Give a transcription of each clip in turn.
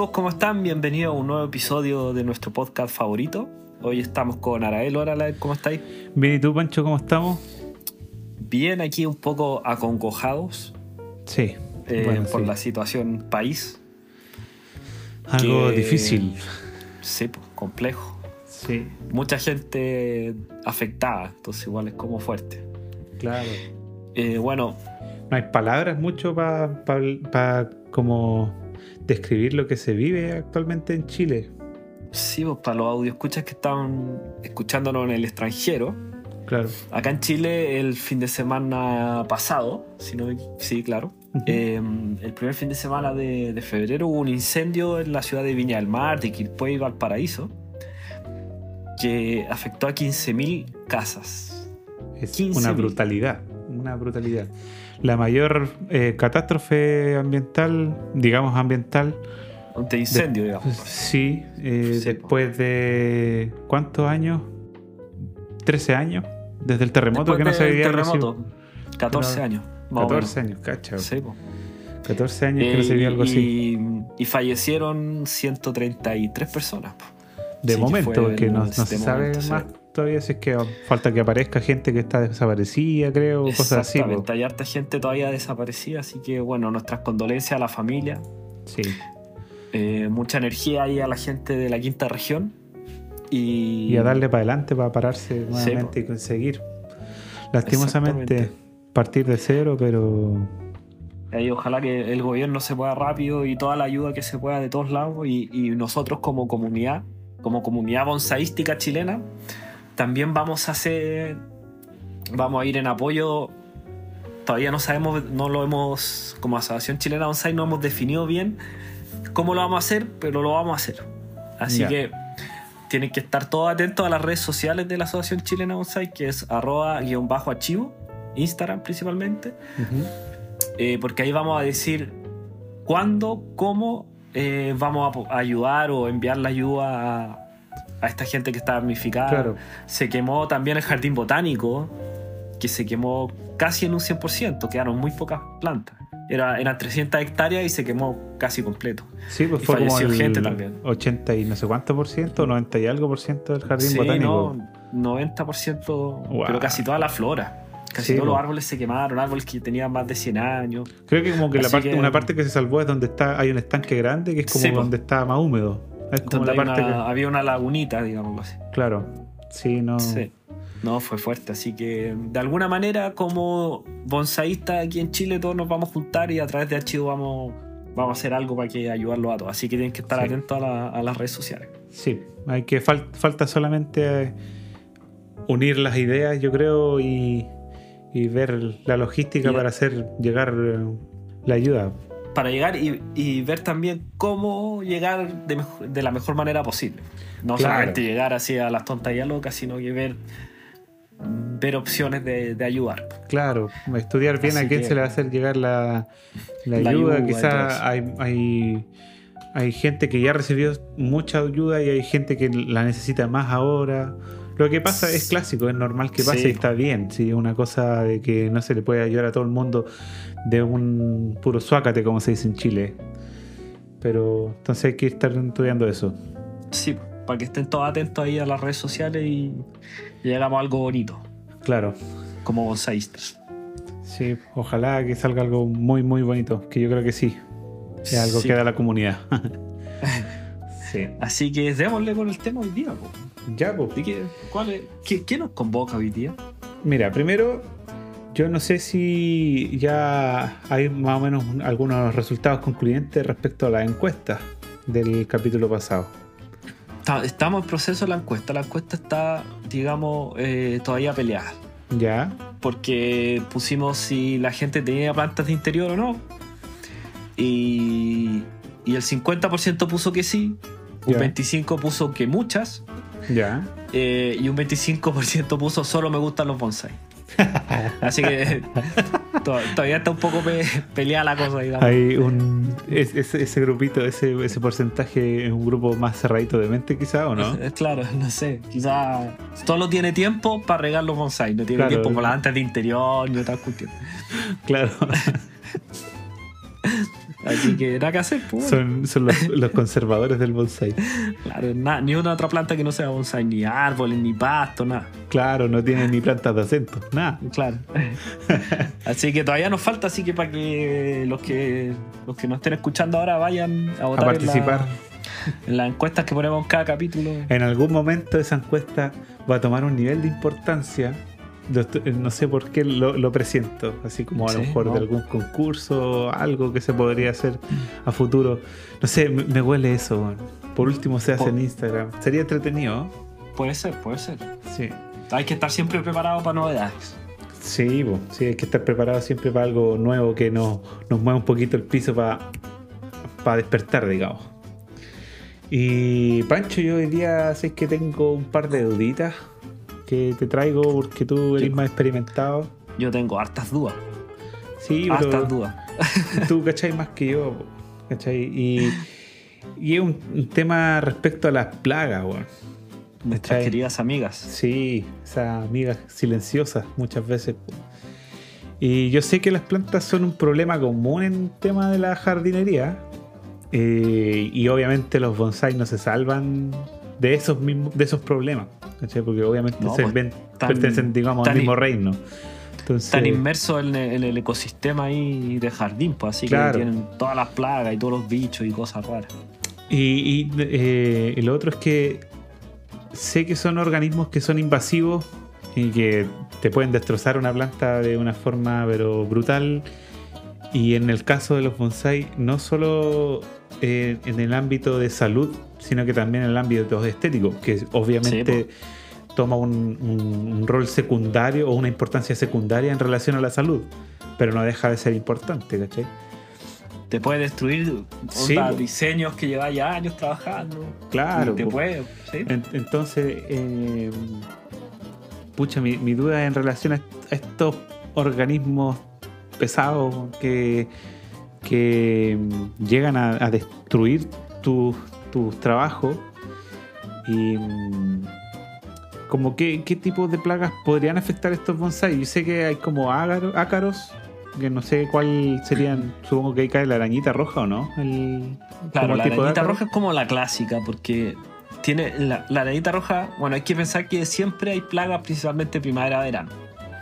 amigos, ¿cómo están? Bienvenidos a un nuevo episodio de nuestro podcast favorito. Hoy estamos con Arael. Hola, Arael, ¿cómo estáis? Bien, ¿y tú, Pancho, cómo estamos? Bien, aquí un poco acongojados Sí. eh, bueno, por sí. la situación país. Algo que- difícil. Sí, pues, complejo. Sí, Mucha gente afectada, entonces igual es como fuerte. claro. Eh, bueno, No hay palabras mucho para como describir lo que se vive actualmente en Chile. sí, pues, para los audio escuchas que están escuchándonos en el extranjero, Claro. acá en Chile el fin de semana pasado, si no me- sí, claro. Eh, el primer fin de semana de, de febrero hubo un incendio en la ciudad de Viña del Mar, de Quilpué y Valparaíso, que afectó a 15.000 casas. es 15.000. una brutalidad. Una brutalidad. La mayor eh, catástrofe ambiental, digamos ambiental, De incendio, digamos. sí, eh, Sí, después de ¿cuántos años? 13 años. Desde el terremoto Después que no se vivía algo así. terremoto, 14 Pero- años. más o 14 menos. años, cacha. Sí, po. 14 años que no Eh, se vivía algo así. y, fallecieron 133 personas. De Sí, que momento, porque el- no, no de se sabe momento, sí. Todavía si es que falta que aparezca gente que está desaparecida, creo, cosas así. Exactamente, hay harta gente todavía desaparecida, así que bueno, nuestras condolencias a la familia. Sí, Eh, mucha energía ahí a la gente de la quinta región. Y, y a darle para adelante para pararse nuevamente y conseguir. Lastimosamente, partir de cero, pero ahí ojalá que el gobierno se pueda rápido y toda la ayuda que se pueda de todos lados. Y, y nosotros como comunidad, como comunidad bonsaística chilena, también vamos a hacer, vamos a ir en apoyo. Todavía no sabemos, no lo hemos, como Asociación Chilena Bonsai, no hemos definido bien cómo lo vamos a hacer, pero lo vamos a hacer. Así que tienen que estar todos atentos a las redes sociales de la Asociación Chilena Bonsai, que es arroba guion bajo archivo, Instagram principalmente, eh, porque ahí vamos a decir cuándo, cómo eh, vamos a ayudar o enviar la ayuda a, a esta gente que está damnificada. claro. Se quemó también el jardín botánico, que se quemó casi en un 100%, quedaron muy pocas plantas. Era, eran 300 hectáreas y se quemó casi completo. Sí, pues Y fue como el gente también. 80 y no sé cuánto por ciento, 90 y algo por ciento del jardín sí, botánico. no, 90%, Wow. pero casi toda la flora. Casi Sí, todos los po. árboles se quemaron, árboles que tenían más de 100 años. Creo que como que, la parte, que- una parte que se salvó es donde está hay un estanque grande que es como Sí, po. donde está más húmedo. Es como Donde la hay parte una- había una lagunita, digámoslo así. claro. Sí, no. Sí. No, fue fuerte. Así que de alguna manera, como bonsaístas aquí en Chile, todos nos vamos a juntar y a través de Archivo vamos, vamos a hacer algo para que ayudarlos a todos. Así que tienen que estar Sí. atentos a, la- a las redes sociales. Sí, hay que fal- falta solamente unir las ideas, yo creo, y, y ver la logística Y- para hacer llegar eh, la ayuda. Para llegar y, y ver también cómo llegar de, la mejor manera posible. No Claro. solamente llegar así a las tonterías locas, sino que ver, ver opciones de, de ayudar. Claro, estudiar bien Así a quién que- se le va a hacer llegar la, la La ayuda. ayuda Quizás hay, hay gente que ya recibió mucha ayuda y hay gente que la necesita más ahora. Lo que pasa es clásico, es normal que pase Sí. y está bien. Es una cosa de que no se le puede ayudar a todo el mundo de un puro suácate, como se dice en Chile. Pero entonces hay que estar estudiando eso. Sí, para que estén todos atentos ahí a las redes sociales y, y llegamos a algo bonito, Claro. como bonsaístas. Sí, ojalá que salga algo muy, muy bonito, que yo creo que sí. Es algo Sí. que da la comunidad. sí. Así que démosle con el tema hoy día. po. Ya, pues. ¿Y qué, cuál es- qué- qué nos convoca hoy día? Mira, primero, yo no sé si ya hay más o menos un- algunos resultados concluyentes respecto a la encuesta del capítulo pasado. Estamos en proceso de la encuesta. La encuesta está, digamos, eh, todavía peleada. Ya, Porque pusimos si la gente tenía plantas de interior o no. Y, y el 50% puso que sí. Un Ya. 25% puso que muchas. Ya. eh, y un 25% puso solo me gustan los bonsai. Así que to- todavía está un poco pe- peleada la cosa, digamos. Hay un. es- ese, ese grupito, ese, ese porcentaje es un grupo más cerradito de mente, quizá, ¿o no? Eh, Claro, no sé. Quizás solo tiene tiempo para regar los bonsai. No tiene Claro. tiempo con las plantas de interior ni otras cuestiones. Claro. Así que nada que hacer, pues. Son, son los, los conservadores del bonsai. Claro, nada, ni una otra planta que no sea bonsai, ni árboles, ni pasto, nada. Claro, no tienen ni plantas de acento, nada. Claro. así que todavía nos falta, así que para que los que los que nos estén escuchando ahora vayan a A votar en la- participar. en las encuestas que ponemos en cada capítulo. En algún momento esa encuesta va a tomar un nivel de importancia. Estoy- No sé por qué lo, lo presiento, así como a lo mejor ¿no? de algún concurso, algo que se podría hacer a futuro. No sé, me, me huele eso. Por último se hace en Instagram. Sería entretenido, Puede ser, puede ser. sí. Hay que estar siempre preparado para novedades. Sí, sí, hay que estar preparado siempre para algo nuevo que nos, nos mueva un poquito el piso para despertar, digamos. Y Pancho, yo hoy día sé que tengo un par de duditas que te traigo porque tú eres Sí. más experimentado. Yo tengo hartas dudas. Sí, pero Hartas dudas. tú cachai más que yo, ¿cachai? Y, y es un, tema respecto a las plagas, weón. Nuestras ¿Cachai? queridas amigas. Sí, esas amigas silenciosas muchas veces. Y yo sé que las plantas son un problema común en el tema de la jardinería. eh, y obviamente los bonsai no se salvan de esos mismos, de esos problemas. ¿Cachai? Porque obviamente No, se pues, ven- tan- pertenecen, digamos, al tan mismo reino. Entonces, Están inmersos en el, en el ecosistema ahí de jardín, pues así Claro. que tienen todas las plagas y todos los bichos y cosas raras. Y, y, eh, lo otro es que sé que son organismos que son invasivos y que te pueden destrozar una planta de una forma pero brutal. Y en el caso de los bonsai, no solo eh, en el ámbito de salud, sino que también en el ámbito estético, que obviamente toma un, un- un rol secundario o una importancia secundaria en relación a la salud, pero no deja de ser importante, ¿cachai? Te puede destruir Sí, diseños que llevas ya años trabajando. Claro, te puede, ¿sí? En- Entonces, eh, pucha, mi, mi duda en relación a est- a estos organismos pesados que, que llegan a, a destruir tus tus trabajos y mm, como qué, qué tipo de plagas podrían afectar estos bonsai. Yo sé que hay como ácaros, que no sé cuál serían, supongo que ahí cae la arañita roja o no. El, Claro, la tipo arañita roja es como la clásica, porque tiene la, la arañita roja, bueno, hay que pensar que siempre hay plagas, principalmente primavera-verano.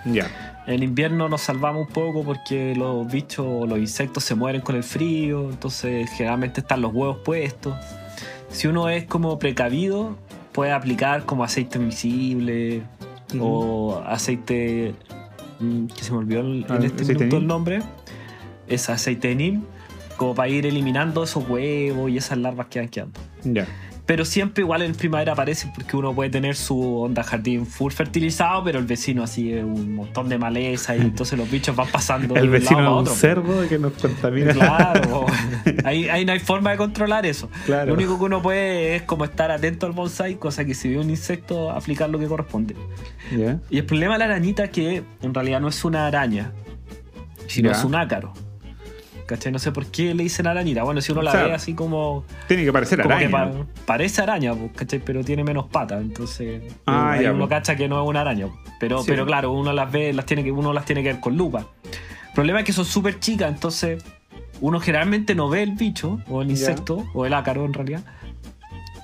Ya, En invierno nos salvamos un poco porque los bichos, los insectos se mueren con el frío, entonces generalmente están los huevos puestos. Si uno es como precavido, puede aplicar como aceite invisible o aceite mm, que se me olvidó el- Ah, en este minuto el nombre. Es aceite de neem, como para ir eliminando esos huevos y esas larvas que van quedando. ya. Pero siempre igual en primavera aparece porque uno puede tener su onda jardín full fertilizado, pero el vecino así es un montón de maleza y entonces los bichos van pasando de El un vecino lado es a un otro. cerdo que nos contamina. Claro, ahí, ahí no hay forma de controlar eso. Claro. Lo único que uno puede es como estar atento al bonsai, cosa que si ve un insecto, aplicar lo que corresponde. Y el problema de la arañita es que en realidad no es una araña, sino es un ácaro. ¿Cachai? No sé por qué le dicen arañita. Bueno, si uno la O sea, ve así como Tiene que parecer como araña. que pa- parece araña, pues, ¿cachai? Pero tiene menos patas, entonces Ah, ya, uno pues. cacha que no es una araña. Pero, Sí. pero claro, uno las ve, las tiene que, uno las tiene que ver con lupa. El problema es que son súper chicas, entonces uno generalmente no ve el bicho, o el Ya. insecto, o el ácaro en realidad.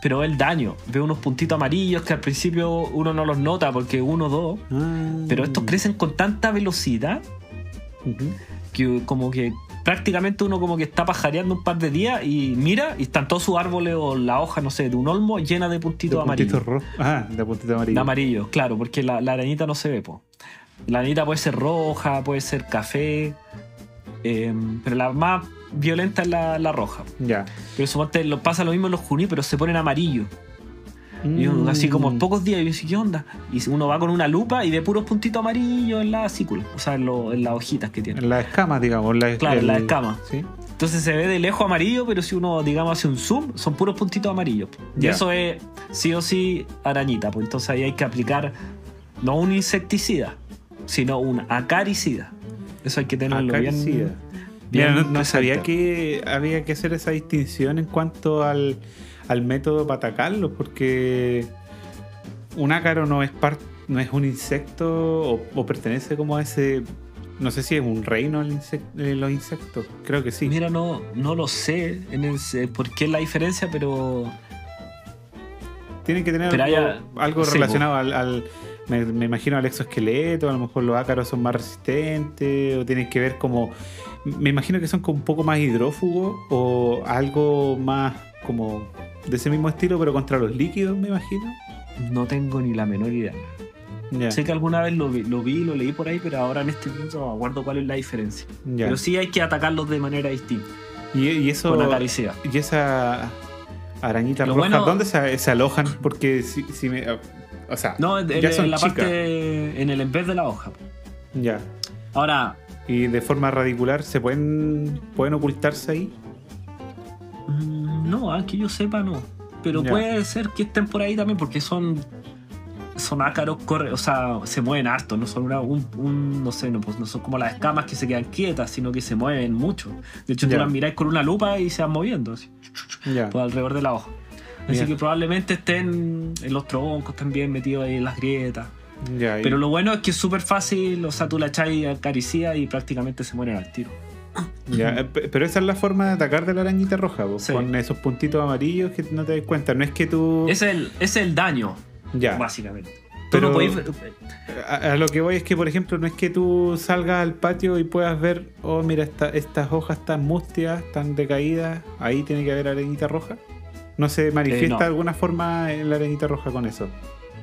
Pero ve el daño, ve unos puntitos amarillos que al principio uno no los nota porque uno o dos, Ah. pero estos crecen con tanta velocidad que como que prácticamente uno como que está pajareando un par de días y mira y están todos sus árboles o la hoja, no sé, de un olmo llena de puntitos De amarillos. puntitos rojos. Ah, de puntitos amarillos. De amarillo, claro, porque la, la arañita no se ve, po. La arañita puede ser roja, puede ser café, eh, pero la más violenta es la, la roja. Ya. Pero suponte lo pasa lo mismo en los juníperos, se ponen Y uno, así como Mm. pocos días, y yo decía, ¿qué onda? Y uno va con una lupa y ve puros puntitos amarillos en la cícula, o sea, en, lo- en las hojitas que tiene. En las escamas, digamos. la- Claro, en las escamas. Sí. Entonces se ve de lejos amarillo, pero si uno, digamos, hace un zoom, son puros puntitos amarillos. Y eso es sí o sí arañita. Pues entonces ahí hay que aplicar no un insecticida, sino un acaricida. Eso hay que tenerlo Acaricida. bien. Mira, bien no, no sabía que había que hacer esa distinción en cuanto al, al método para atacarlo, porque un ácaro no es par- no es un insecto o, o pertenece como a ese No sé si es un reino el eh, los insectos. Creo que sí. Mira, no, no lo sé en el- por qué es la diferencia, pero Tienen que tener Pero algo, haya- algo sí, relacionado al, al- me, me imagino al exoesqueleto, a lo mejor los ácaros son más resistentes, o tienen que ver como. Me imagino que son como un poco más hidrófugos, o algo más como de ese mismo estilo, pero contra los líquidos, me imagino. no tengo ni la menor idea. Sé que alguna vez lo vi, lo vi, lo leí por ahí, pero ahora en este momento no acuerdo cuál es la diferencia. Pero sí hay que atacarlos de manera distinta, Y, y eso. con acaricia. Y esa arañita roja, bueno- ¿dónde se, se alojan? Porque si, si me. O sea, No, en, ya en son la chicas. parte, en el en vez de la hoja. Ya. Ahora, Y de forma radicular, ¿se pueden, pueden ocultarse ahí? mm, no, ah, que yo sepa no. Pero Ya. puede ser que estén por ahí también, porque son son ácaros, corre, o sea, se mueven harto, no son una, un, un- no sé, no, pues no son como las escamas que se quedan quietas, sino que se mueven mucho. De hecho, Ya. tú las miráis con una lupa y se van moviendo así, Ya. por alrededor de la hoja. Así Ya. que probablemente estén en los troncos también metidos ahí en las grietas. y- Pero lo bueno es que es súper fácil, o sea, tú la echáis acaricia y prácticamente se mueren al tiro. ya, eh, pe- Pero esa es la forma de atacar de la arañita roja, Sí. con esos puntitos amarillos que no te das cuenta. No es que tú. Es el, es el daño, ya. básicamente. Pero- no podéis- A, a lo que voy es que, por ejemplo, no es que tú salgas al patio y puedas ver, oh, mira, esta- estas hojas están mustias, están decaídas, ahí tiene que haber arañita roja. ¿No se manifiesta Eh, no. de alguna forma en la arañita roja con eso?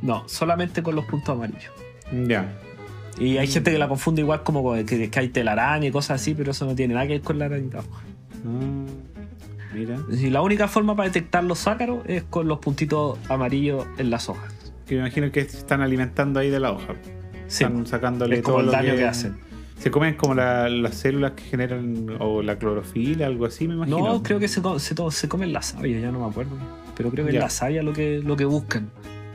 No, solamente con los puntos amarillos. Ya. Y hay gente que la confunde igual como con que, que hay telaraña y cosas así, pero eso no tiene nada que ver con la arañita roja. Ah, mira. Y la única forma para detectar los ácaros es con los puntitos amarillos en las hojas. Que me imagino que están alimentando ahí de la hoja. Sí, Están sacándole es como todo el lo daño que, que hacen. Se comen como la- las células que generan, o la clorofila, algo así, me imagino. No, creo que se, se, se comen la savia, ya no me acuerdo. Pero creo que Ya. es la savia lo que, lo que buscan.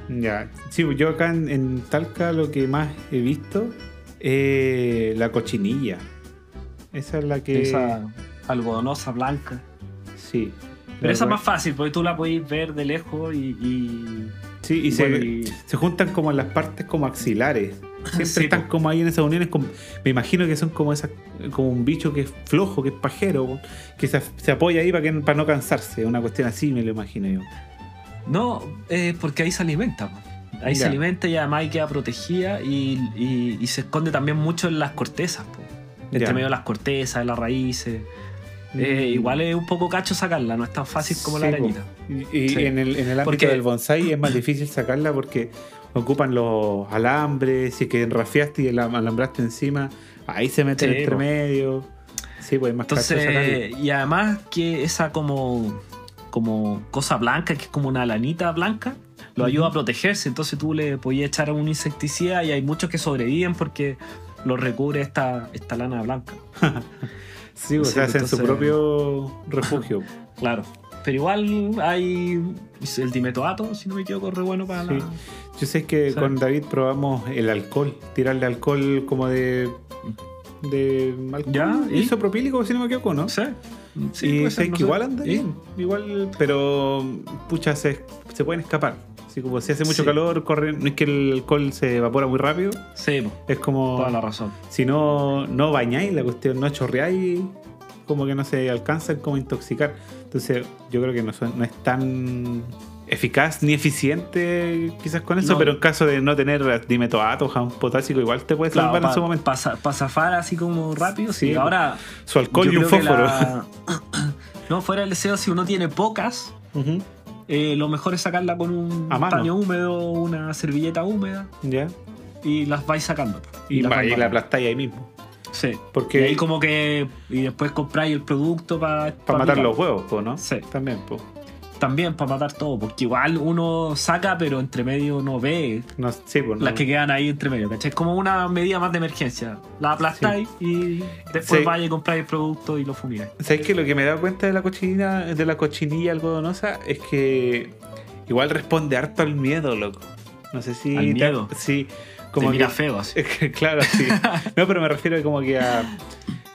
Ya. Sí, pues yo acá en, en Talca lo que más he visto es la cochinilla. Esa es la que. Esa algodonosa blanca. Sí. Pero esa es más fácil, porque tú la podéis ver de lejos y. y- Sí, y, y se, bueno, y- se juntan como en las partes como axilares. Siempre Sí, están po. como ahí en esas uniones. me imagino que son como esas, como un bicho que es flojo, que es pajero, que se, se apoya ahí para, que, para no cansarse. Una cuestión así me lo imagino yo. No, eh, porque ahí se alimenta. Ahí se alimenta y además ahí queda protegida y, y- y se esconde también mucho en las cortezas. po. Entre Ya. medio de las cortezas, de las raíces. Eh, Mm. igual es un poco cacho sacarla, no es tan fácil como la Sí, arañita. Y, y Sí. en el, en el ámbito Porque- del bonsai es más difícil sacarla porque ocupan los alambres, si es que enrafiaste y alambraste encima, ahí se mete Sí, el entre medio. Sí, pues es más. Entonces, y además que esa como, como cosa blanca, que es como una lanita blanca, lo ayuda a protegerse. Entonces tú le podías echar un insecticida y hay muchos que sobreviven porque lo recubre esta, esta lana blanca. Sí, pues Sí, se hacen su entonces- propio refugio. Claro. Pero igual hay el dimetoato, si no me equivoco, re bueno para Sí. la... Yo sé que con David probamos el alcohol, tirarle alcohol como de. de alcohol Ya, ¿y? isopropílico, si no me equivoco, ¿no? Sí. Sí, y puede sé ser, que no igual anda bien, igual, pero pucha, se, se pueden escapar. Así como si hace mucho Sí. calor, corren, no es que el alcohol se evapora muy rápido, Sí, es como toda la razón. si no, no bañáis la cuestión, no chorreáis, como que no se alcanzan como intoxicar. Entonces yo creo que no, es tan eficaz ni eficiente quizás con eso, No. pero en caso de no tener dimetoato o jabón potásico igual te puede salvar en su momento. Para zafar así como rápido, sí. Ahora, Su alcohol y un fósforo. la- no, fuera el deseo, si uno tiene pocas, eh, lo mejor es sacarla con un paño húmedo, una servilleta húmeda Ya. y las vais sacando. Y, las va, vais y la aplastáis ahí mismo. Sí. Porque Y ahí como que. Y después compráis el producto para. para matar los huevos, po, ¿no? Sí. También, pues. También para matar todo, porque igual uno saca, pero entre medio no ve No, sí, no. las que quedan ahí entre medio, ¿cachai? Es como una medida más de emergencia. La aplastáis y después Sí. vais y compráis el producto y lo fumigáis. ¿Sabes que Lo que me he dado cuenta de la cochinilla, de la cochinilla algodonosa es que igual responde harto al miedo, loco. No sé si. ¿Al te- miedo? sí. Como mira que- feo así. Claro, sí. No, pero me refiero como que a.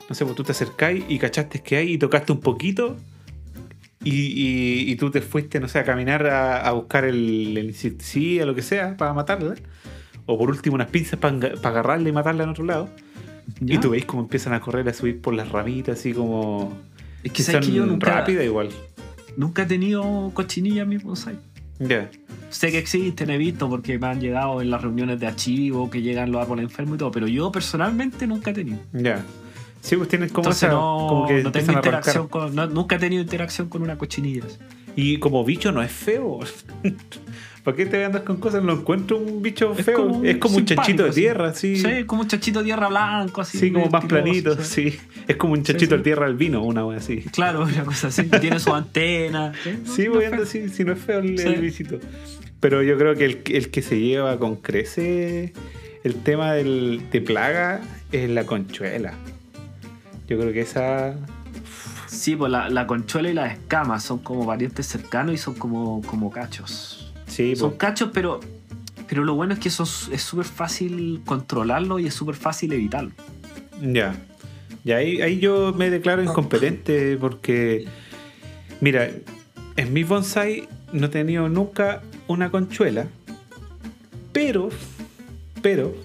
No sé, pues tú te acercáis y cachaste que hay y tocaste un poquito. Y, y- y tú te fuiste, no sé, a caminar a, a buscar el, el insecticida, lo que sea, para matarla. O por último, unas pinzas para agarrarla y matarla en otro lado. ¿Ya? Y tú veis cómo empiezan a correr, a subir por las ramitas, así como. Es que que son que yo nunca, rápidas igual. nunca he tenido cochinilla en mi bonsai. Ya. Sé que existen, he visto porque me han llegado en las reuniones de archivo, que llegan los árboles enfermos y todo, pero yo personalmente nunca he tenido. Ya. Sí, pues tienen como Entonces esa. no, como que no tengo interacción con, no- nunca he tenido interacción con una cochinilla. Y como bicho no es feo. ¿Para qué te andas con cosas? No encuentro un bicho Es feo. como es como un chanchito de tierra, sí. Sí, como un chachito de tierra blanco, así. Sí, como más planito, sí. Es como un chanchito sí. de tierra al vino, una wea así. Claro, una cosa así. Tiene su antena. Sí, No voy feo. así, si no es feo el, el bichito. Pero yo creo que el, el que se lleva con crece el tema del, de plaga es la conchuela. Yo creo que esa. Sí, pues la, la conchuela y las escamas son como parientes cercanos y son como, como cachos. Sí, Son po. cachos, pero, pero lo bueno es que eso es es súper fácil controlarlo y es súper fácil evitarlo. Ya. Y ahí, ahí yo me declaro incompetente porque. Mira, en mi bonsai no he tenido nunca una conchuela. Pero. Pero.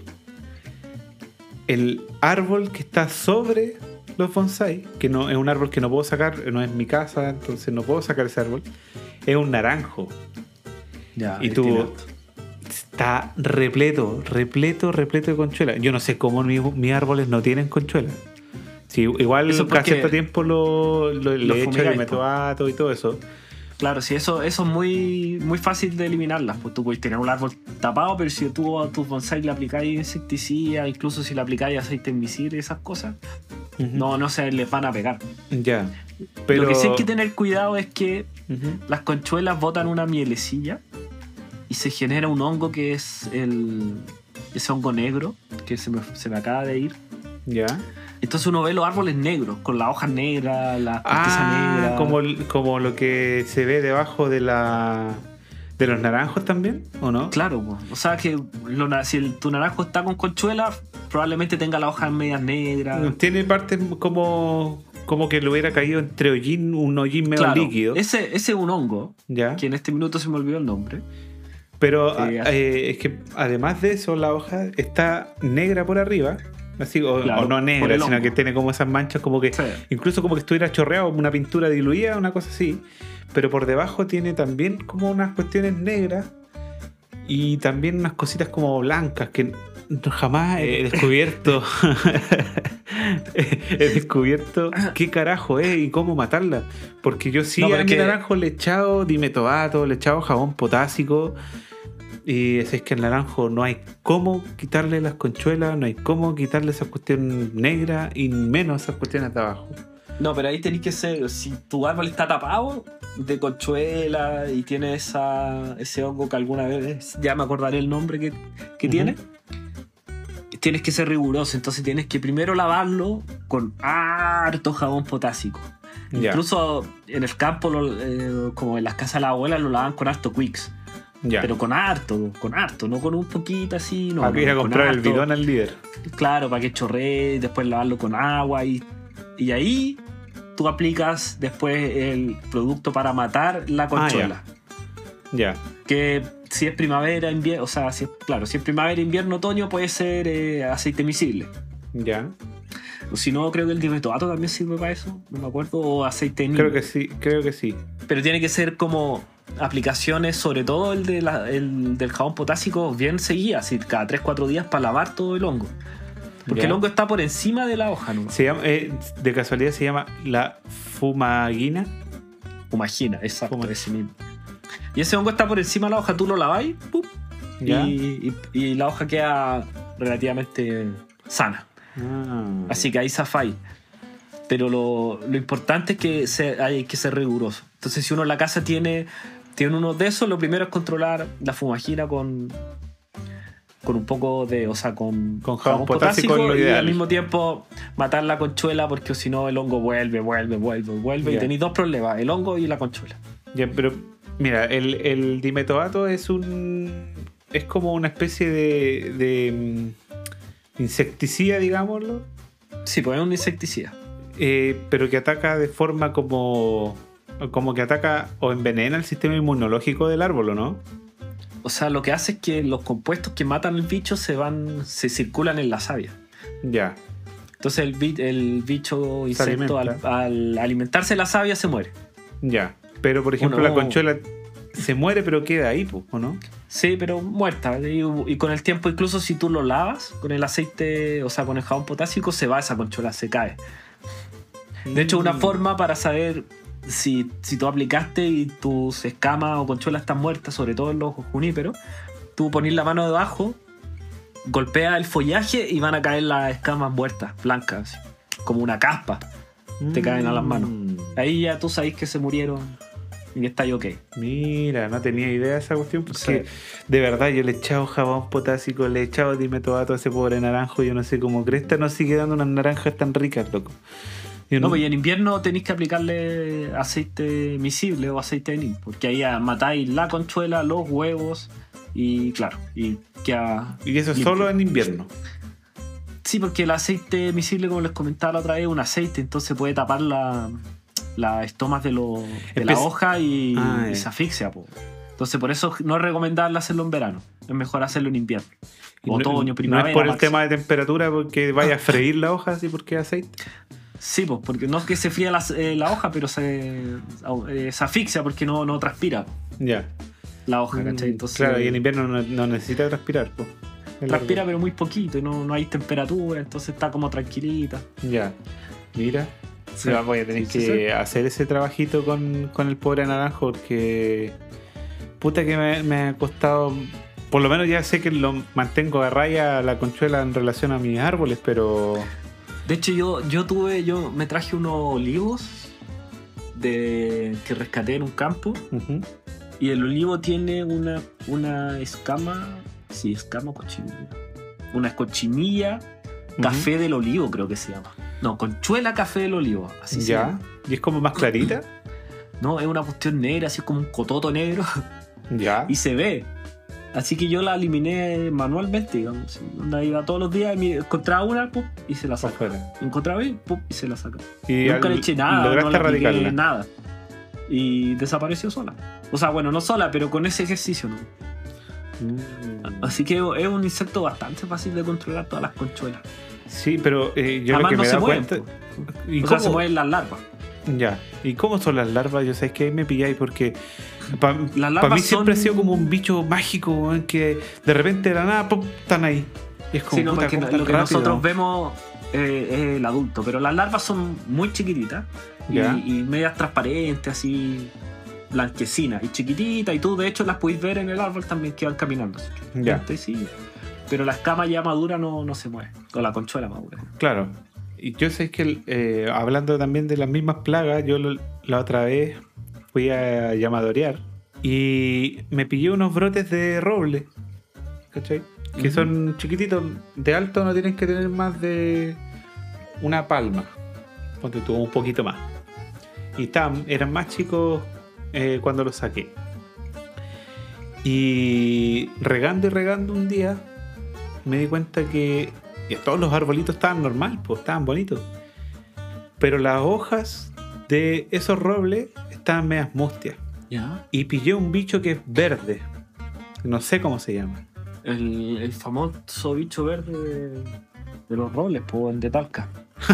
El árbol que está sobre los bonsai, que no es un árbol que no puedo sacar, no es mi casa, entonces no puedo sacar ese árbol, es un naranjo. Ya, Y tú- Está repleto, repleto, repleto de conchuelas. Yo no sé cómo mi- mis árboles no tienen conchuelas. Sí, igual Eso cada cierto tiempo lo, lo- lo le echo fumigáis, el metoato y todo eso. Claro, sí, eso, eso es muy, muy fácil de eliminarlas. Pues tú puedes tener un árbol tapado, pero si tú a tus bonsai le aplicáis insecticida, incluso si le aplicáis aceite invisible y esas cosas, no, no se les van a pegar. Ya. Pero. Lo que sí hay que tener cuidado es que las conchuelas botan una mielecilla y se genera un hongo que es el ese hongo negro que se me, se me acaba de ir. Ya. Entonces uno ve los árboles negros, con las hojas negras, la corteza Ah, negra. como, como lo que se ve debajo de la. de los naranjos también, ¿o no? Claro, po. o sea que lo si el, tu naranjo está con conchuela, probablemente tenga las hojas medias negras. Tiene partes como. como que le hubiera caído entre hollín, un hollín medio Claro, líquido. ese, ese es un hongo, Ya. que en este minuto se me olvidó el nombre. Pero Sí, a- eh, es que además de eso, la hoja está negra por arriba. Así, o, Claro, o no negra, sino que tiene como esas manchas, como que Sí. incluso como que estuviera chorreado, una pintura diluida, una cosa así. Pero por debajo tiene también como unas cuestiones negras y también unas cositas como blancas que no- jamás he descubierto. he descubierto qué carajo es y cómo matarla. Porque yo sí No, pero a es mi que- naranjo le he echado dimetoato, le he echado jabón potásico. Y es que el naranjo no hay cómo quitarle las conchuelas, no hay cómo quitarle esa cuestión negra y menos esas cuestiones de abajo. No, pero ahí tenés que ser, si tu árbol está tapado de conchuela y tiene esa, ese hongo que alguna vez, ya me acordaré el nombre que, que tiene, tienes que ser riguroso, entonces tienes que primero lavarlo con harto jabón potásico. Incluso en el campo, lo- eh, como en las casas de la abuela, lo lavan con harto Quicks. Pero con harto, con harto, no con un poquito así, no. Para que ir a comprar el bidón al líder. Claro, para que chorree, después lavarlo con agua y, y ahí tú aplicas después el producto para matar la conchuela. Ya. que si es primavera, invierno, o sea, si es, claro, si es primavera, invierno, otoño, puede ser eh, aceite miscible. Ya. O si no, creo que el dimetoato también sirve para eso, no me acuerdo, o aceite neem. Creo que sí, creo que sí. Pero tiene que ser como aplicaciones, sobre todo el, de la- el del jabón potásico, bien seguidas, así, cada 3-4 días para lavar todo el hongo. Porque Ya. el hongo está por encima de la hoja, ¿no? Se llama, eh, de casualidad se llama la fumaguina. Imagina, exacto, Fuma- ese mismo. Y ese hongo está por encima de la hoja, tú lo laváis y, y- y la hoja queda relativamente sana. Ah. Así que ahí zafáis. Pero lo, lo importante es que se- hay que ser riguroso. Entonces, si uno en la casa tiene, tiene uno de esos, lo primero es controlar la fumagina con, con un poco de, o sea, con, Con jabón potásico lo y ideal. al mismo tiempo matar la conchuela porque si no el hongo vuelve, vuelve, vuelve, vuelve y tenéis dos problemas, el hongo y la conchuela. Ya, pero mira, el, el dimetoato es un. es como una especie de. de mm, insecticida, digámoslo. Sí, pues es un insecticida. eh, pero que ataca de forma como. como que ataca o envenena el sistema inmunológico del árbol, ¿o no? O sea, lo que hace es que los compuestos que matan el bicho se van, se circulan en la savia. Ya. Entonces el, el bicho insecto al, alimenta. al alimentarse la savia se muere. Ya. Pero por ejemplo, la conchuela se muere, pero queda ahí, ¿o no? Sí, pero muerta. Y, y con el tiempo, incluso si tú lo lavas con el aceite, o sea, con el jabón potásico, se va esa conchola, se cae. De hecho, una forma para saber si, si tú aplicaste y tus escamas o concholas están muertas, sobre todo en los juníperos, tú pones la mano debajo, golpeas el follaje y van a caer las escamas muertas, blancas, como una caspa. te caen a las manos. Mm. Ahí ya tú sabes que se murieron y está ok. Mira, no tenía idea de esa cuestión porque Sí. de verdad yo le he echado jabón potásico, le he echado dimetoato a ese pobre naranjo, yo no sé cómo cresta no sigue dando unas naranjas tan ricas, loco. Yo No, pues en invierno tenéis que aplicarle aceite miscible o aceite de neem, porque ahí matáis la conchuela, los huevos y claro, y queda y eso es limpio. solo en invierno. Sí, porque el aceite miscible, como les comentaba la otra vez, es un aceite, entonces puede tapar la- las estomas de, lo- de la hoja y, Ah, y se asfixia. po. Entonces, por eso no es recomendable hacerlo en verano, es mejor hacerlo en invierno. No- Otoño, No primavera. es por el máximo. tema de temperatura porque vaya a freír la hoja así porque aceite. Sí, pues, porque no es que se fría la, eh, la hoja, pero se, eh, se asfixia porque no, no transpira Ya. la hoja, ¿cachai? Mm, Entonces, claro, y en invierno no, no necesita transpirar. po. Es la transpira, pero muy poquito, y no, no hay temperatura, entonces está como tranquilita. Ya. Mira. Sí. Voy a tener Sí, que sí, hacer ese trabajito con, con el pobre naranjo porque. Puta que me, me ha costado. Por lo menos ya sé que lo mantengo a raya la conchuela en relación a mis árboles, pero. De hecho, yo, yo tuve, yo me traje unos olivos de que rescaté en un campo, y el olivo tiene una, una escama, sí, escama o cochinilla. Una cochinilla café del olivo, creo que se llama. No, conchuela café del olivo, así se Ya. llama. Y es como más clarita. No, es una cuestión negra, así como un cototo negro, Ya. y se ve. Así que yo la eliminé manualmente, digamos. Onda iba todos los días encontraba una pum, y se la sacaba. Encontraba y, pum, y se la sacaba. Nunca al- le eché nada, no le apliqué nada. Y desapareció sola. O sea, bueno, no sola, pero con ese ejercicio, ¿no? Mm. Así que es un insecto bastante fácil de controlar todas las conchuelas. Sí, pero eh, yo Además lo que no me se mueven. cuenta. ¿Y O sea, se cómo- mueven las larvas. Ya. ¿Y cómo son las larvas? Yo sé que ahí me pilláis porque para Las mí siempre ha sido como un bicho mágico weón, que de repente de la nada pop, están ahí. Y es como Sí, no, puta, cómo lo que rápido. nosotros vemos eh, es el adulto, pero las larvas son muy chiquititas y, y medias transparentes, así blanquecinas y chiquititas, y tú de hecho las podéis ver en el árbol también que van caminando. Ya. Sí. Pero la escama ya madura no, no se mueve, o la conchuela madura. Claro. Y yo sé que eh, hablando también de las mismas plagas, yo lo- la otra vez fui a llamadorear y me pillé unos brotes de roble. ¿Cachai? Que son chiquititos, de alto no tienen que tener más de una palma. Ponte tú un poquito más. Y estaban, eran más chicos eh, cuando los saqué. Y regando y regando un día, me di cuenta que todos los arbolitos estaban normal, pues estaban bonitos. Pero las hojas de esos robles estaban medias mustias. ¿Ya? Y pillé un bicho que es verde. No sé cómo se llama. El, el famoso bicho verde de, los robles, pues, de Talca.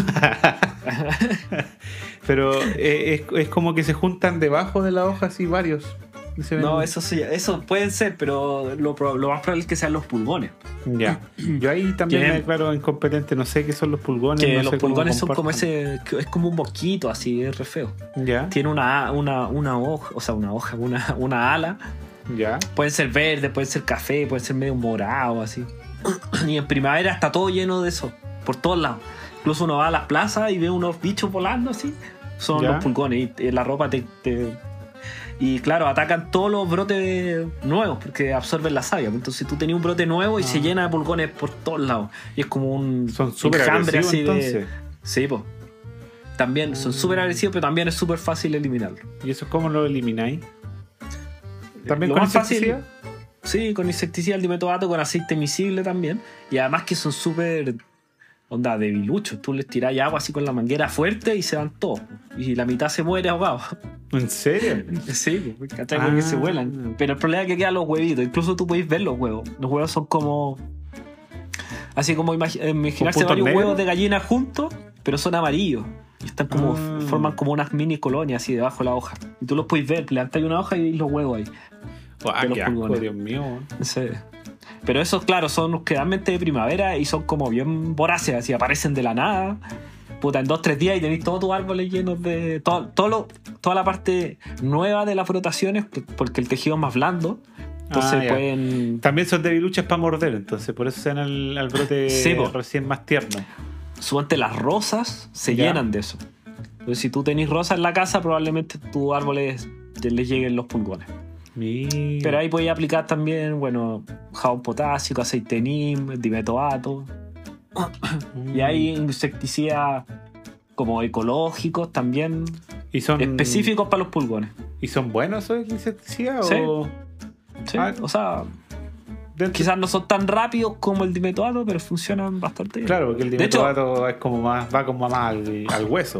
Pero eh, es, es como que se juntan debajo de la hoja así varios. Se ven- No, eso sí, eso pueden ser, pero lo, más probable es que sean los pulgones. Ya. Yo ahí también me declaro incompetente. No sé qué son los pulgones. Que no los sé pulgones son como ese, es como un mosquito así, es re feo. Ya, Tiene una, una, una hoja, o sea, una hoja, una, una ala. ya. Pueden ser verde, pueden ser café, pueden ser medio morado, así. Y en primavera está todo lleno de eso, por todos lados. Incluso uno va a las plazas y ve unos bichos volando así. Son Ya. los pulgones y eh, la ropa te, te- Y claro, atacan todos los brotes nuevos porque absorben la savia. Entonces tú tenías un brote nuevo y Ah. se llena de pulgones por todos lados. Y es como un Son enjambre así entonces. de... Sí, pues. También son súper agresivos, pero también es súper fácil eliminarlo. ¿Y eso cómo lo elimináis? ¿También Lo con más fácil-? Sí, con insecticida, el dimetoato, con aceite miscible también. Y además que son súper, onda, debiluchos. Tú les tirás agua así con la manguera fuerte y se van todos. Y la mitad se muere ahogado. ¿En serio? Sí, ¿cachai? Porque Ah. se vuelan. Pero el problema es que quedan los huevitos. Incluso tú podéis ver los huevos. Los huevos son como... Así como imagi- eh, imaginarse varios huevos de gallina juntos, pero son amarillos. Y están como, Ah. forman como unas mini colonias así debajo de la hoja. Y tú los puedes ver, levantáis una hoja y veis los huevos ahí. De los qué asco, pulgones. Dios mío. Sí. Pero esos, claro, son generalmente de primavera y son como bien voraces, así aparecen de la nada. Puta, en dos, tres días y tenéis todos tus árboles llenos de. Todo, todo lo- toda la parte nueva de las frotaciones, porque el tejido es más blando. Entonces Ah, pueden. También son debiluchas para morder, entonces por eso se dan al, al brote Sí, recién más tierno. Suponte las rosas se Ya. llenan de eso. Entonces, si tú tenés rosas en la casa, probablemente tus árboles les lleguen los pulgones. Mira. Pero ahí podéis aplicar también, bueno, jabón potásico, aceite neem, dimetoato. Mm. Y hay insecticidas como ecológicos también, ¿Y son, específicos para los pulgones. ¿Y son buenos esos insecticidas? Sí. O Sí, Ah. O sea, dentro- quizás no son tan rápidos como el dimetoato, pero funcionan bastante bien. Claro, porque el hecho- dimetoato es como más, va como más al, al hueso.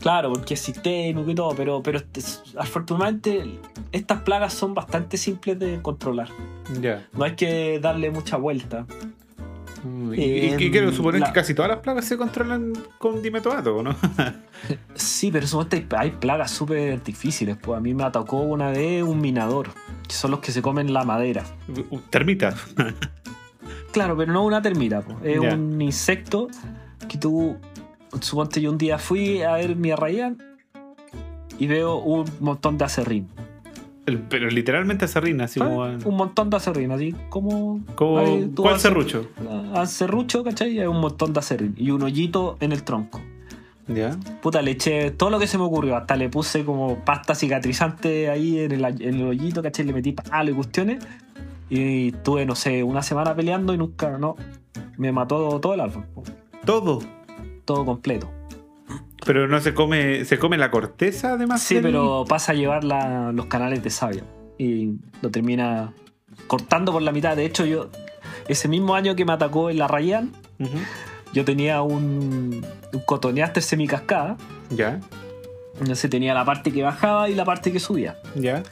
Claro, porque es sistémico y todo, pero, pero este- afortunadamente estas plagas son bastante simples de controlar. Ya. No hay que darle mucha vuelta. Mm, Y, Eh, y- y quiero suponer la- que casi todas las plagas se controlan con dimetoato, ¿no? Sí, pero hay, plagas súper difíciles. Pues a mí me atacó una vez un minador, que son los que se comen la madera. Termitas. Claro, pero no una termita, po. es un insecto que tú. Suponte yo un día fui a ver mi arrayán y veo un montón de acerrín. Pero literalmente serrín, así como. ¿Ah? Un montón de acerrín, así como. como ahí ¿Cuál serrucho? Al serrucho, ¿cachai? Y hay un montón de acerrín. Y un hoyito en el tronco. Ya. Puta, le eché todo lo que se me ocurrió. Hasta le puse como pasta cicatrizante ahí en el, en el hoyito, ¿cachai? Le metí palo y cuestiones. Y tuve, no sé, una semana peleando y nunca, no. Me mató todo el árbol. Todo. Todo completo. Pero no se come. ¿Se come la corteza además? Sí, del- pero pasa a llevar la- los canales de savia. Y lo termina cortando por la mitad. De hecho, yo, ese mismo año que me atacó el arrayán, Ujú. yo tenía un, un cotoneaster semicascada. Ya. Entonces tenía la parte que bajaba y la parte que subía. Ya.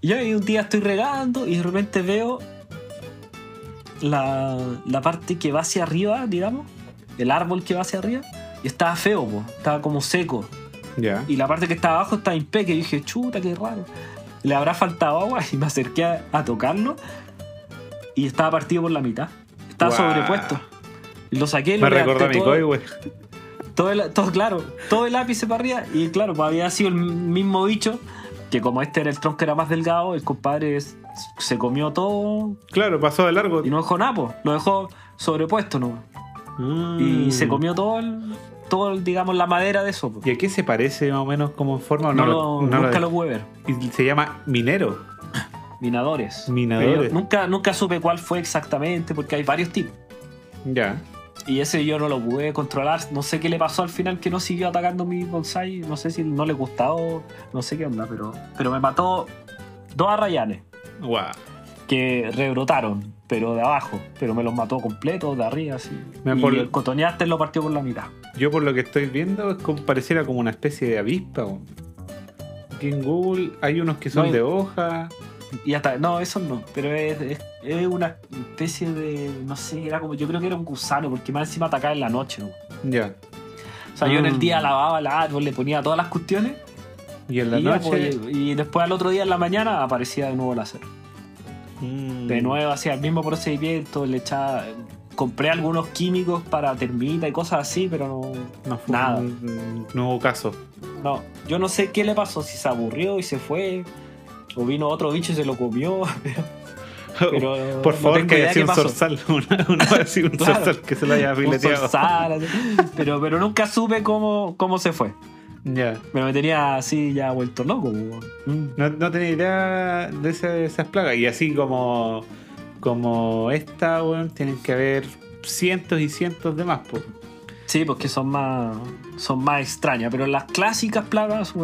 Y ahí un día estoy regando y de repente veo la, la parte que va hacia arriba, digamos, el árbol que va hacia arriba, y estaba feo, po, estaba como seco. Ya. Y la parte que estaba abajo estaba impeque. Y dije, chuta, qué raro. Le habrá faltado agua y me acerqué a, a tocarlo y estaba partido por la mitad. Estaba sobrepuesto. Lo saqué, lo Me a mi todo, güey. todo, el- todo, claro, todo el ápice para arriba. Y claro, pues había sido el mismo bicho que como este era el tronco que era más delgado, el compadre se comió todo Claro, pasó de largo. y no dejó nada, po. lo dejó sobrepuesto no Mm. Y se comió todo, el, todo digamos, la madera de eso. ¿Y a qué se parece más o menos como en forma? No, No, lo, lo- no nunca lo- lo pude ver. y se llama minero. Minadores. Minadores. Yo nunca, nunca supe cuál fue exactamente porque hay varios tipos. Ya. Y ese yo no lo pude controlar. No sé qué le pasó al final que no siguió atacando mi bonsai. No sé si no le gustaba no sé qué onda, pero, pero me mató dos arrayanes Guau. Que rebrotaron, pero de abajo. Pero me los mató completos, de arriba, así. Y por- el cotoneaste lo partió por la mitad. Yo por lo que estoy viendo es como pareciera como una especie de avispa. weón. Aquí en Google hay unos que son No, de hoja. Y hasta, no, eso no, pero es, es, es una especie de, no sé, era como, yo creo que era un gusano, porque más encima atacaba en la noche, ¿no? Ya. O sea, yo en el Mm. día lavaba el árbol, le ponía todas las cuestiones, Y en la y, noche. pues, y después al otro día en la mañana aparecía de nuevo el acero. Mm. De nuevo hacía el mismo procedimiento, le echaba, compré algunos químicos para termita y cosas así, pero no, No fue Nada. un- no hubo caso. no, yo no sé qué le pasó, si se aburrió y se fue, o vino otro bicho y se lo comió, pero Por favor, que haya sido un zorzal. Una, una vez sí, un Claro. zorzal que se lo haya fileteado. zorzal, pero, pero nunca supe cómo, cómo se fue. Ya. Pero me tenía así ya vuelto loco. weón. No, no tenía idea de esa- esas plagas. Y así como, como esta, weón, tienen que haber cientos y cientos de más. po. Sí, porque son más, son más extrañas. Pero las clásicas plagas,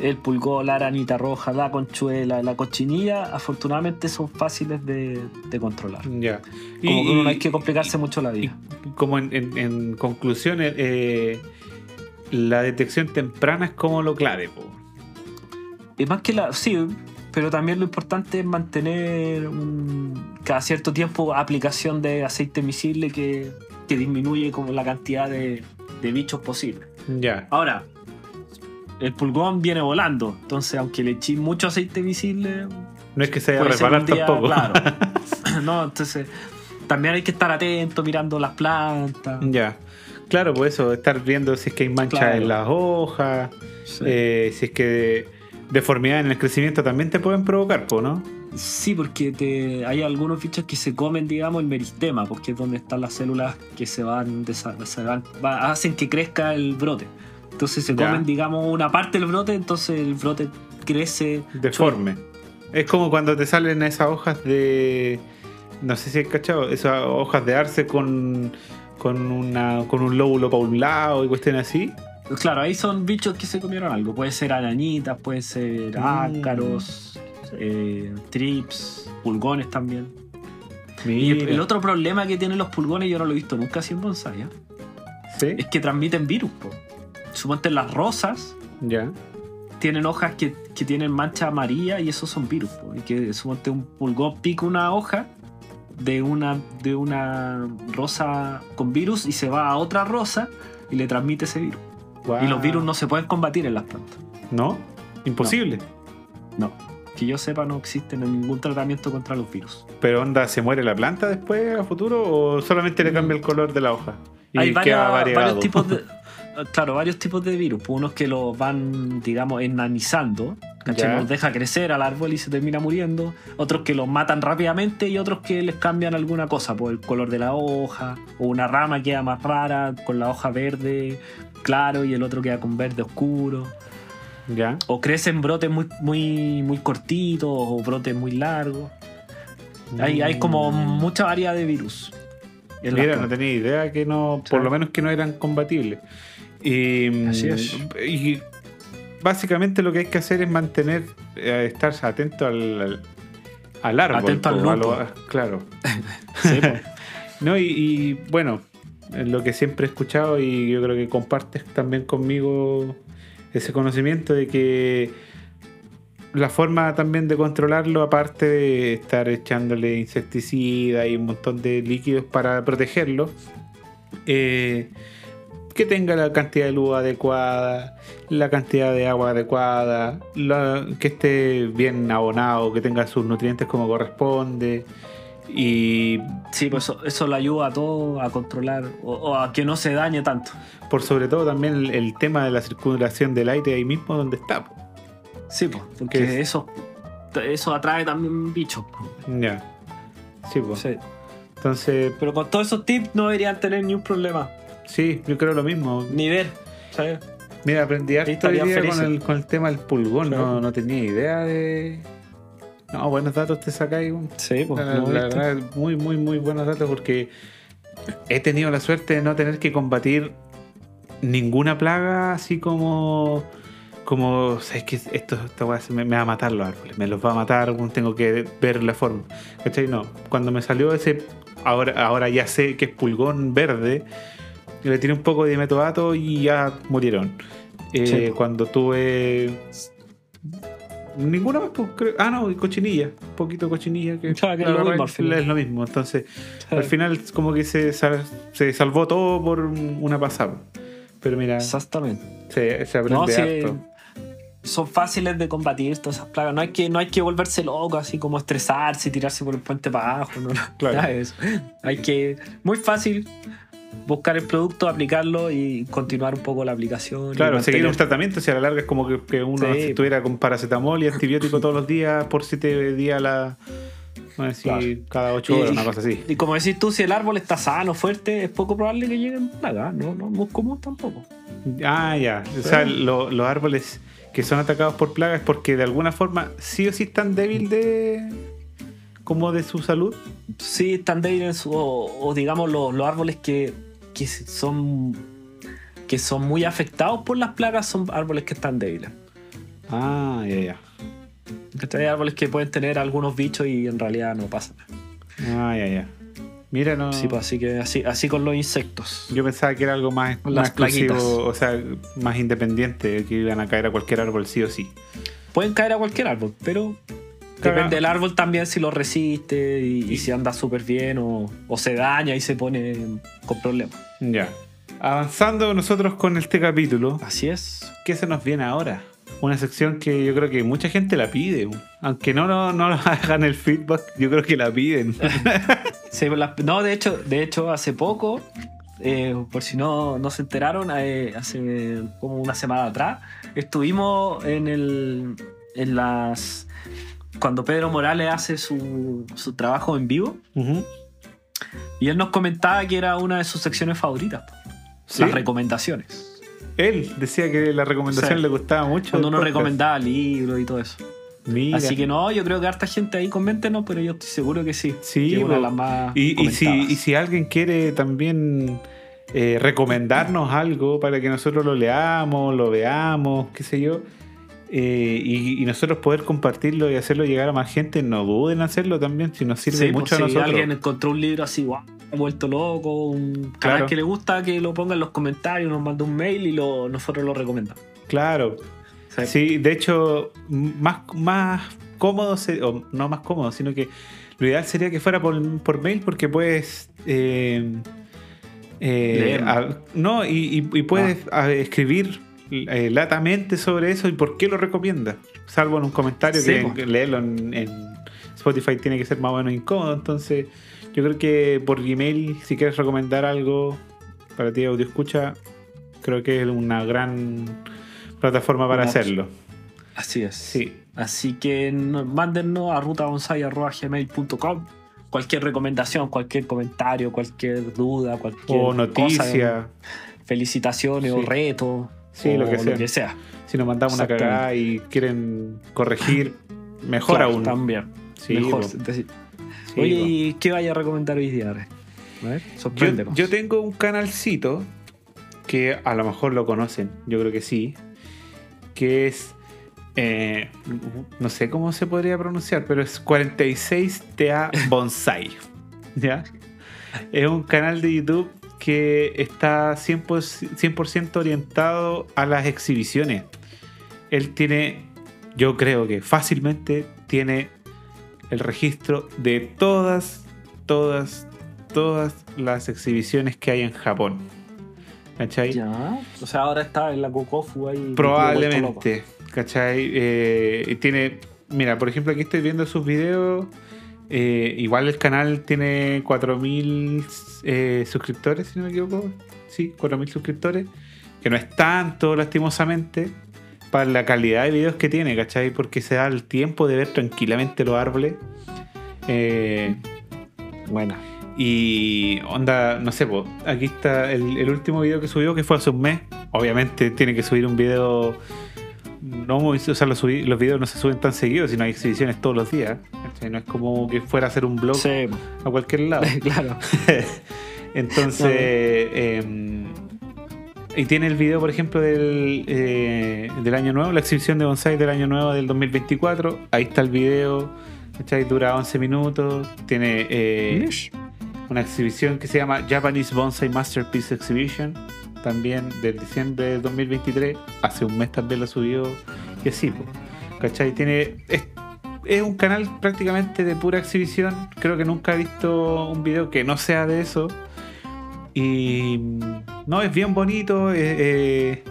el pulgón, la aranita roja, la conchuela, la cochinilla, afortunadamente son fáciles de, de controlar. Ya. Como que uno no hay que complicarse mucho la y vida. como en, en- en conclusión, eh, eh, la detección temprana es como lo clave. po. Y más que la. Sí, pero también lo importante es mantener un- cada cierto tiempo aplicación de aceite miscible que, que disminuye como la cantidad de, de bichos posible. Ya. Ahora, el pulgón viene volando, entonces aunque le eché mucho aceite visible, No es que se vaya a resbalar tampoco. claro. no, entonces también hay que estar atento mirando las plantas. Ya. Claro, pues eso, estar viendo si es que hay manchas Claro. en las hojas, Sí. eh, si es que deformidad en el crecimiento también te pueden provocar, ¿no? Sí, porque te- hay algunos bichos que se comen, digamos, el meristema, porque es donde están las células que se van, se van- va- hacen que crezca el brote. Entonces se Ya. comen, digamos, una parte del brote, entonces el brote crece. Deforme. Es como cuando te salen esas hojas de. No sé si has cachado, esas hojas de arce con, con, una, con un lóbulo para un lado y cuestiones así. Claro, ahí son bichos que se comieron algo. Puede ser arañitas, puede ser Mm. ácaros, eh, trips, pulgones también. Y el, el otro problema que tienen los pulgones, yo no lo he visto nunca así en bonsai, ¿eh? ¿Sí? es que transmiten virus. Po. Suponte las rosas Ya. tienen hojas que, que tienen mancha amarilla y esos son virus. po. Y que suponte un pulgón pica una hoja de una, de una rosa con virus y se va a otra rosa y le transmite ese virus. Y los virus no se pueden combatir en las plantas. ¿No? Imposible. No. Que yo sepa, no existe ningún tratamiento contra los virus. Pero onda, ¿se muere la planta después a futuro o solamente le cambia el color de la hoja? Y Hay queda varios tipos de. Claro, varios tipos de virus. Pues Unos que los van, digamos, enanizando. ¿Cachai? Los deja crecer al árbol y se termina muriendo. Otros que los matan rápidamente y otros que les cambian alguna cosa, por el color de la hoja. O una rama queda más rara con la hoja verde claro y el otro queda con verde oscuro. Ya. O crecen brotes muy, muy, muy cortitos o brotes muy largos. Hay, hay como mucha variedad de virus. Mira, no tenía idea que no, por lo menos que no eran compatibles. Y, Así es. y básicamente lo que hay que hacer es mantener, eh, estar atento al, al, al árbol. Atento al a lupo. lo- claro. Sí. No, y, y, bueno, lo que siempre he escuchado y yo creo que compartes también conmigo ese conocimiento de que la forma también de controlarlo, aparte de estar echándole insecticida y un montón de líquidos para protegerlo, eh, que tenga la cantidad de luz adecuada, la cantidad de agua adecuada, la- que esté bien abonado, que tenga sus nutrientes como corresponde. Y Sí, pues eso, eso le ayuda a todo a controlar o, o a que no se dañe tanto. por sobre todo también el, el tema de la circulación del aire ahí mismo donde está. po. Sí, pues, ¿Qué porque es? eso, eso atrae también bichos. Ya. Sí, pues. Sí. Entonces, Pero con todos esos tips no deberían tener ni un problema. Sí, yo creo lo mismo. Ni ver. ¿sabes? Mira, aprendí harto hoy estarían día con el, con el tema del pulgón. No, no tenía idea de. No, buenos datos te sacáis. Sí, pues. La, ¿no la verdad, muy, muy, muy buenos datos porque he tenido la suerte de no tener que combatir ninguna plaga así como. Como, sabes que esto, esta weá me, me va a matar los árboles, me los va a matar, tengo que ver la forma. ¿Cachai? No, cuando me salió ese, ahora, ahora ya sé que es pulgón verde, le tiré un poco de metodato y ya murieron. Eh, Sí. Cuando tuve. Ninguna más, pues, creo- Ah, no, y cochinilla. Un poquito de cochinilla. Que, sea, que lo mismo es lo mismo. Entonces, Sí. al final, como que se, sal- se salvó todo por un- una pasada. Pero mira, Exactamente. se, se aprende No, sí, harto. son fáciles de combatir todas esas plagas. No hay que, no hay que volverse loco, así como estresarse y tirarse por el puente para abajo. No, no, Claro. nada de eso. Hay que, muy fácil, buscar el producto, aplicarlo y continuar un poco la aplicación. Claro, seguir un tratamiento, si a la larga es como que, que uno Sí. si estuviera con paracetamol y antibiótico todos los días por siete días a la. Vamos a decir, Claro. cada ocho horas, Y- una cosa así. Y como decís tú, si el árbol está sano, fuerte, es poco probable que lleguen plagas. No, no, no es común tampoco. Ah, ya. O sea, lo- los árboles que son atacados por plagas porque de alguna forma sí o sí están débil de. Como de su salud. Sí, están débiles o, o digamos los, los árboles que, que son que son muy afectados por las plagas son árboles que están débiles. Ah, ya, ya. ¿Cachai? Hay árboles que pueden tener algunos bichos y en realidad no pasa nada. Ah, ya, ya. Mira, no. Sí, pues así que así, así con los insectos. Yo pensaba que era algo más, más exclusivo, o sea, más independiente, que iban a caer a cualquier árbol sí o sí. Pueden caer a cualquier árbol, pero Caga- Depende del árbol también si lo resiste y, y si anda súper bien o, o se daña y se pone con problemas. Ya. Avanzando nosotros con este capítulo, Así es. ¿qué se nos viene ahora? Una sección que yo creo que mucha gente la pide. Aunque no, no, no hagan el feedback, yo creo que la piden. Sí, la- no, de hecho, de hecho, hace poco, eh, por si no, no se enteraron, eh, hace como una semana atrás, estuvimos en el. en las. Cuando Pedro Morales hace su, su trabajo en vivo, y él nos comentaba que era una de sus secciones favoritas, las recomendaciones. Él decía que la recomendación Sí. le gustaba mucho. Cuando uno podcast. recomendaba libros y todo eso. Mira. Así que no, yo creo que harta gente ahí coméntenos, pero yo estoy seguro que sí. Sí, que una de po. las más Y, y si, y si alguien quiere también eh, recomendarnos algo para que nosotros lo leamos, lo veamos, qué sé yo, eh, y, y nosotros poder compartirlo y hacerlo llegar a más gente, no duden en hacerlo también, si nos sirve Sí, mucho pues, a si nosotros. alguien encontró un libro así, guau, vuelto loco, un canal Claro. que le gusta, que lo ponga en los comentarios, nos manda un mail y lo, nosotros lo recomendamos. Claro. Sí. Sí, de hecho, más, más cómodo, o no más cómodo, sino que lo ideal sería que fuera por, por mail porque puedes... eh, eh, a- no, y, y- y puedes a- escribir eh, latamente sobre eso y por qué lo recomiendas. Salvo en un comentario Sí, que que leerlo en, en Spotify tiene que ser más o menos incómodo. Entonces, yo creo que por Gmail, si quieres recomendar algo para ti, audio escucha, creo que es una gran plataforma para hacerlo. Así es. Sí. Así que no- mándennos a rutabonsai.gmail.com cualquier recomendación, cualquier comentario, cualquier duda, cualquier O cosa, noticia. felicitaciones o Sí. Sí, o lo que sea. sea. Si nos mandamos una cagada y quieren corregir, mejor Claro, aún. También. Sí, Mejor. Sí, Oye, po. ¿y qué vaya a recomendar hoy día? A ver, Yo, yo tengo un canalcito que a lo mejor lo conocen, yo creo que sí, que es, eh, no sé cómo se podría pronunciar, pero es 46TA Bonsai. ¿Ya? Es un canal de YouTube que está 100%, 100% orientado a las exhibiciones. Él tiene, yo creo que fácilmente tiene el registro de todas, todas, todas las exhibiciones que hay en Japón. ¿Cachai? Ya. O sea, ahora está en la Kokofu ahí. Probablemente, ¿cachai? Eh, y tiene, mira, por ejemplo, aquí estoy viendo sus videos. Eh, igual el canal tiene 4.000 eh, suscriptores, si no me equivoco. Sí, 4.000 suscriptores. Que no es tanto, lastimosamente, para la calidad de videos que tiene, ¿cachai? Porque se da el tiempo de ver tranquilamente los árboles. Eh. Buena. y onda, no sé, po, aquí está el, el último video que subió, que fue hace un mes. Obviamente tiene que subir un video. No, o sea, los, los videos no se suben tan seguidos, sino hay exhibiciones todos los días. ¿cachai? No es como que fuera a hacer un blog Sí, a cualquier lado. claro. Entonces, em, y tiene el video, por ejemplo, del, eh, del año nuevo, la exhibición de bonsai del año nuevo del 2024. Ahí está el video, ¿cachai? Dura 11 minutos. Tiene eh, una exhibición que se llama Japanese Bonsai Masterpiece Exhibition, también del diciembre del 2023. Hace un mes también lo subió. Y así, po, ¿cachai? Tiene. Es, es un canal prácticamente de pura exhibición. Creo que nunca he visto un video que no sea de eso. Y no, es bien bonito. eh, eh,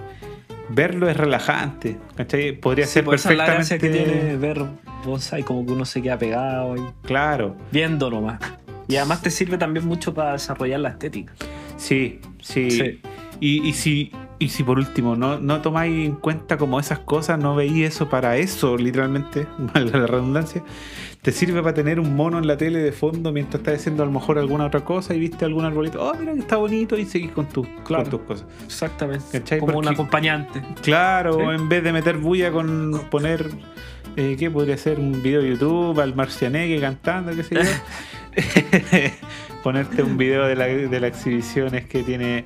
verlo es relajante. ¿cachai? Podría Sí, ser pues perfectamente. que tiene ver bonsai, como que uno se queda pegado ahí, Claro. viendo nomás. Y además te sirve también mucho para desarrollar la estética. Sí, sí. Sí. Y, y si, y si por último no, no tomáis en cuenta como esas cosas, no veis eso para eso, literalmente, valga la redundancia, te sirve para tener un mono en la tele de fondo mientras estás haciendo a lo mejor alguna otra cosa y viste algún arbolito, oh, mira que está bonito y seguís con, tu, Claro. con tus cosas. Exactamente. ¿Cachai? Como Porque- un acompañante. Claro, Sí. en vez de meter bulla con poner, eh, ¿qué podría ser? Un video de YouTube al Marcianeque cantando, qué sé yo. Ponerte un video de, la, de las exhibiciones que tiene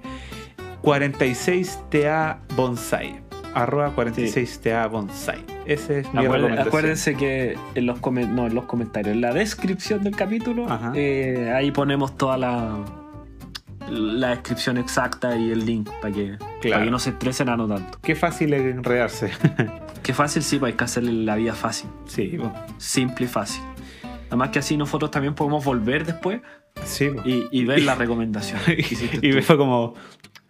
46TA Bonsai. Arroba 46TA Bonsai. Ese es mi Acuérden- recomendación. acuérdense que en los, no, en los comentarios, en la descripción del capítulo, eh, ahí ponemos toda la, la descripción exacta y el link para que, para que no se estresen anotando. Qué fácil es enredarse. Qué fácil, sí, pues hay que hacerle la vida fácil. Sí, po. Simple y fácil. Además que así nosotros también podemos volver después Sí, po. y, y ver la recomendación. y fue como,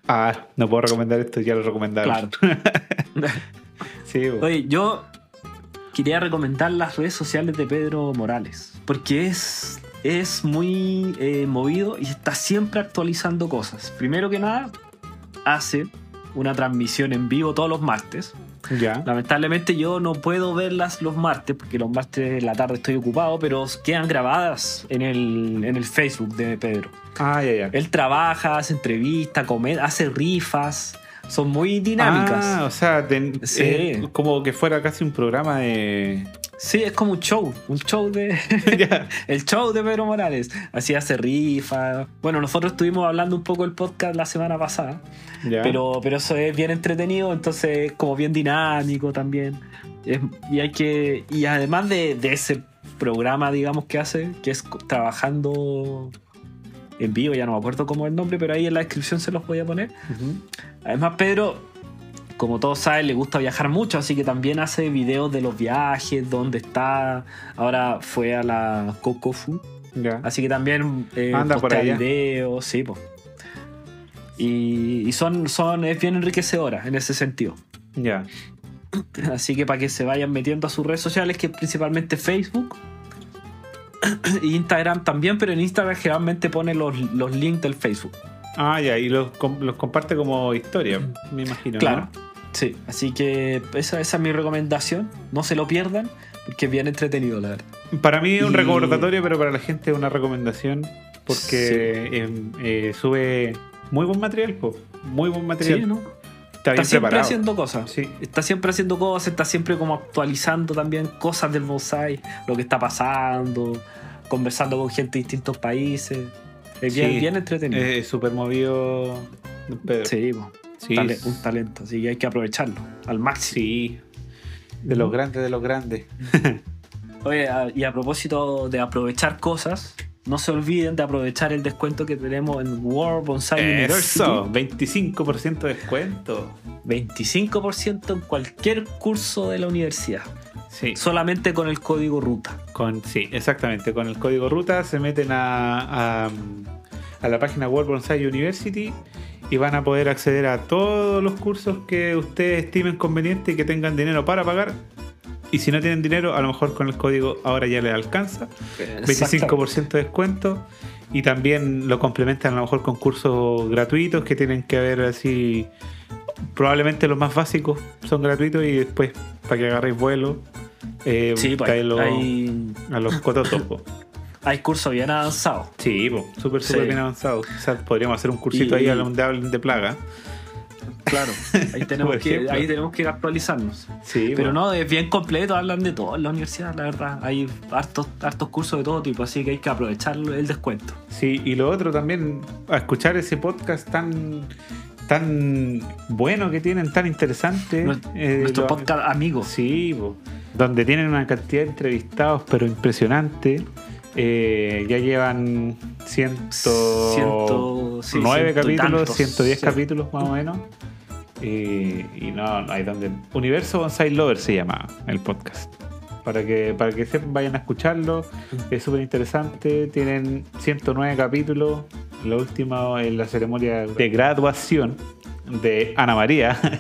ah, no puedo recomendar esto, ya lo recomendaron. Claro. Sí. Oye, yo quería recomendar las redes sociales de Pedro Morales, porque es, es muy eh, movido y está siempre actualizando cosas. Primero que nada, hace una transmisión en vivo todos los martes. Ya. Lamentablemente yo no puedo verlas los martes, porque los martes en la tarde estoy ocupado, pero quedan grabadas en el, en el Facebook de Pedro. Ah, ya, ya. Él trabaja, hace entrevistas, come- hace rifas, son muy dinámicas. Ah, o sea, ten- Sí. es como que fuera casi un programa de. Sí, es como un show, un show de... El show de Pedro Morales. Así hace rifa. Bueno, nosotros estuvimos hablando un poco del podcast la semana pasada, pero, pero eso es bien entretenido, entonces como bien dinámico también. Es- y hay que... Y además de, de ese programa, digamos, que hace, que es trabajando en vivo, ya no me acuerdo cómo es el nombre, pero ahí en la descripción se los voy a poner. Además, Pedro, como todos saben, le gusta viajar mucho, así que también hace videos de los viajes, dónde está. Ahora fue a la Cocofu, Ya. así que también eh, Anda por postea allá. videos, sí, po. Y, y son, son, es bien enriquecedora en ese sentido. Ya. Así que para que se vayan metiendo a sus redes sociales, que es principalmente Facebook. e Instagram también, pero en Instagram generalmente pone los, los links del Facebook. Ah, ya. Y los, los comparte como historia, me imagino. Claro. ¿no? Sí, así que esa, esa es mi recomendación. No se lo pierdan, porque es bien entretenido, la verdad. Para mí es un Y- recordatorio, pero para la gente es una recomendación porque em, eh, sube muy buen material, po. muy buen material. Sí, ¿no? Está bien Está siempre preparado. haciendo cosas. Sí. Está siempre haciendo cosas, está siempre como actualizando también cosas del bonsai, lo que está pasando, conversando con gente de distintos países. Es bien, bien entretenido. Es súper movido, Pedro. sí, po. Sí, un talento, así que hay que aprovecharlo al máximo. sí. De los grandes, de los grandes. Oye, a- y a propósito de aprovechar cosas, no se olviden de aprovechar el descuento que tenemos en World Bonsai University. Eso, 25% de descuento. 25% en cualquier curso de la universidad. Sí, Solamente con el código ruta. con, sí, exactamente. Con el código ruta se meten a, a, a la página World Bonsai University y van a poder acceder a todos los cursos que ustedes estimen conveniente y que tengan dinero para pagar. Y si no tienen dinero, a lo mejor con el código ahora ya les alcanza. 25% de descuento. Y también lo complementan a lo mejor con cursos gratuitos que tienen que ver así. Probablemente los más básicos son gratuitos y después para que agarréis vuelo. Eh, Sí, pues, a los cototos. hay cursos bien avanzados. Sí, súper, súper Sí. bien avanzado. Quizás podríamos hacer un cursito Y- ahí hablen de plaga. Claro, ahí tenemos, que, ahí tenemos que ir actualizarnos. Sí, Pero no, es bien completo, hablan de todo en la universidad, la verdad. Hay hartos, hartos cursos de todo tipo, así que hay que aprovechar el descuento. Sí, y lo otro también, a escuchar ese podcast tan tan bueno que tienen, tan interesante. Nuestro, eh, nuestro podcast amigos. Sí, po. donde tienen una cantidad de entrevistados, pero impresionante. Eh, ya llevan ciento, Ciento- sí, nueve ciento y capítulos, tantos, 110 sí. capítulos más o menos. Eh, y no, no hay donde. Universo Bonsai Lover se llama el podcast. Para que, para que sepan, vayan a escucharlo. Es súper interesante. Tienen 109 capítulos. Lo último en la ceremonia de graduación de Ana María.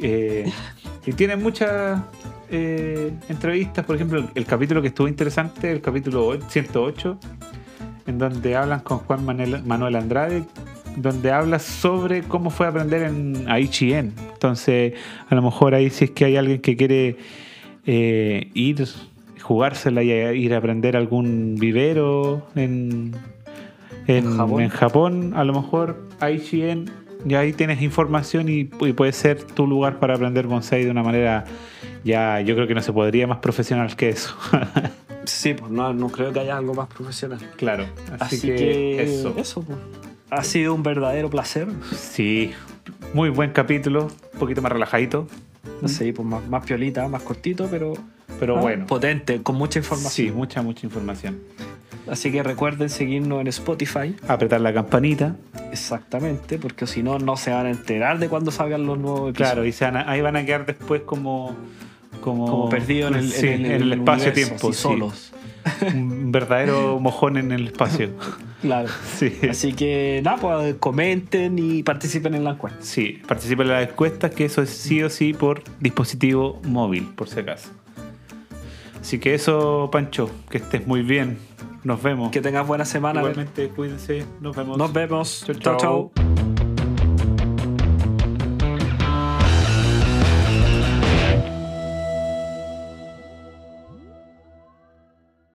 Eh, y tienen muchas eh, entrevistas. Por ejemplo, el, el capítulo que estuvo interesante, el capítulo o- 108, en donde hablan con Juan Manuel, Manuel Andrade, donde habla sobre cómo fue aprender en Aichi-En. Entonces, a lo mejor ahí si es que hay alguien que quiere eh, ir, jugársela y a- ir a aprender algún vivero en, en, En Japón. en Japón, a lo mejor Aichi-En, y ahí tienes información y, y puede ser tu lugar para aprender bonsai de una manera ya, yo creo que no se podría más profesional que eso. Sí, pues no, no creo que haya algo más profesional. claro, así, Así, que, que, eso. eso. pues. Ha sido un verdadero placer. Sí, muy buen capítulo, un poquito más relajadito, Sí, pues más, más piolita, más cortito, pero, pero ah, bueno. potente, con mucha información. Sí, mucha, mucha información. Así que recuerden seguirnos en Spotify, Apretar la campanita, exactamente, porque si no, no se van a enterar de cuando salgan los nuevos episodios. claro, y se van a- ahí van a quedar después como, como, Como perdido en el, sí, en el, en el espacio-tiempo. sí. solos. Un verdadero mojón en el espacio. Claro. Sí. Así que nada, pues comenten y participen en la encuesta. Sí, participa en las encuestas, que eso es sí o sí por dispositivo móvil, por si acaso. Así que eso, Pancho, que estés muy bien. Nos vemos. Que tengas buena semana. Igualmente, cuídense. Nos vemos. Nos vemos. Chau, chao. chau. chao.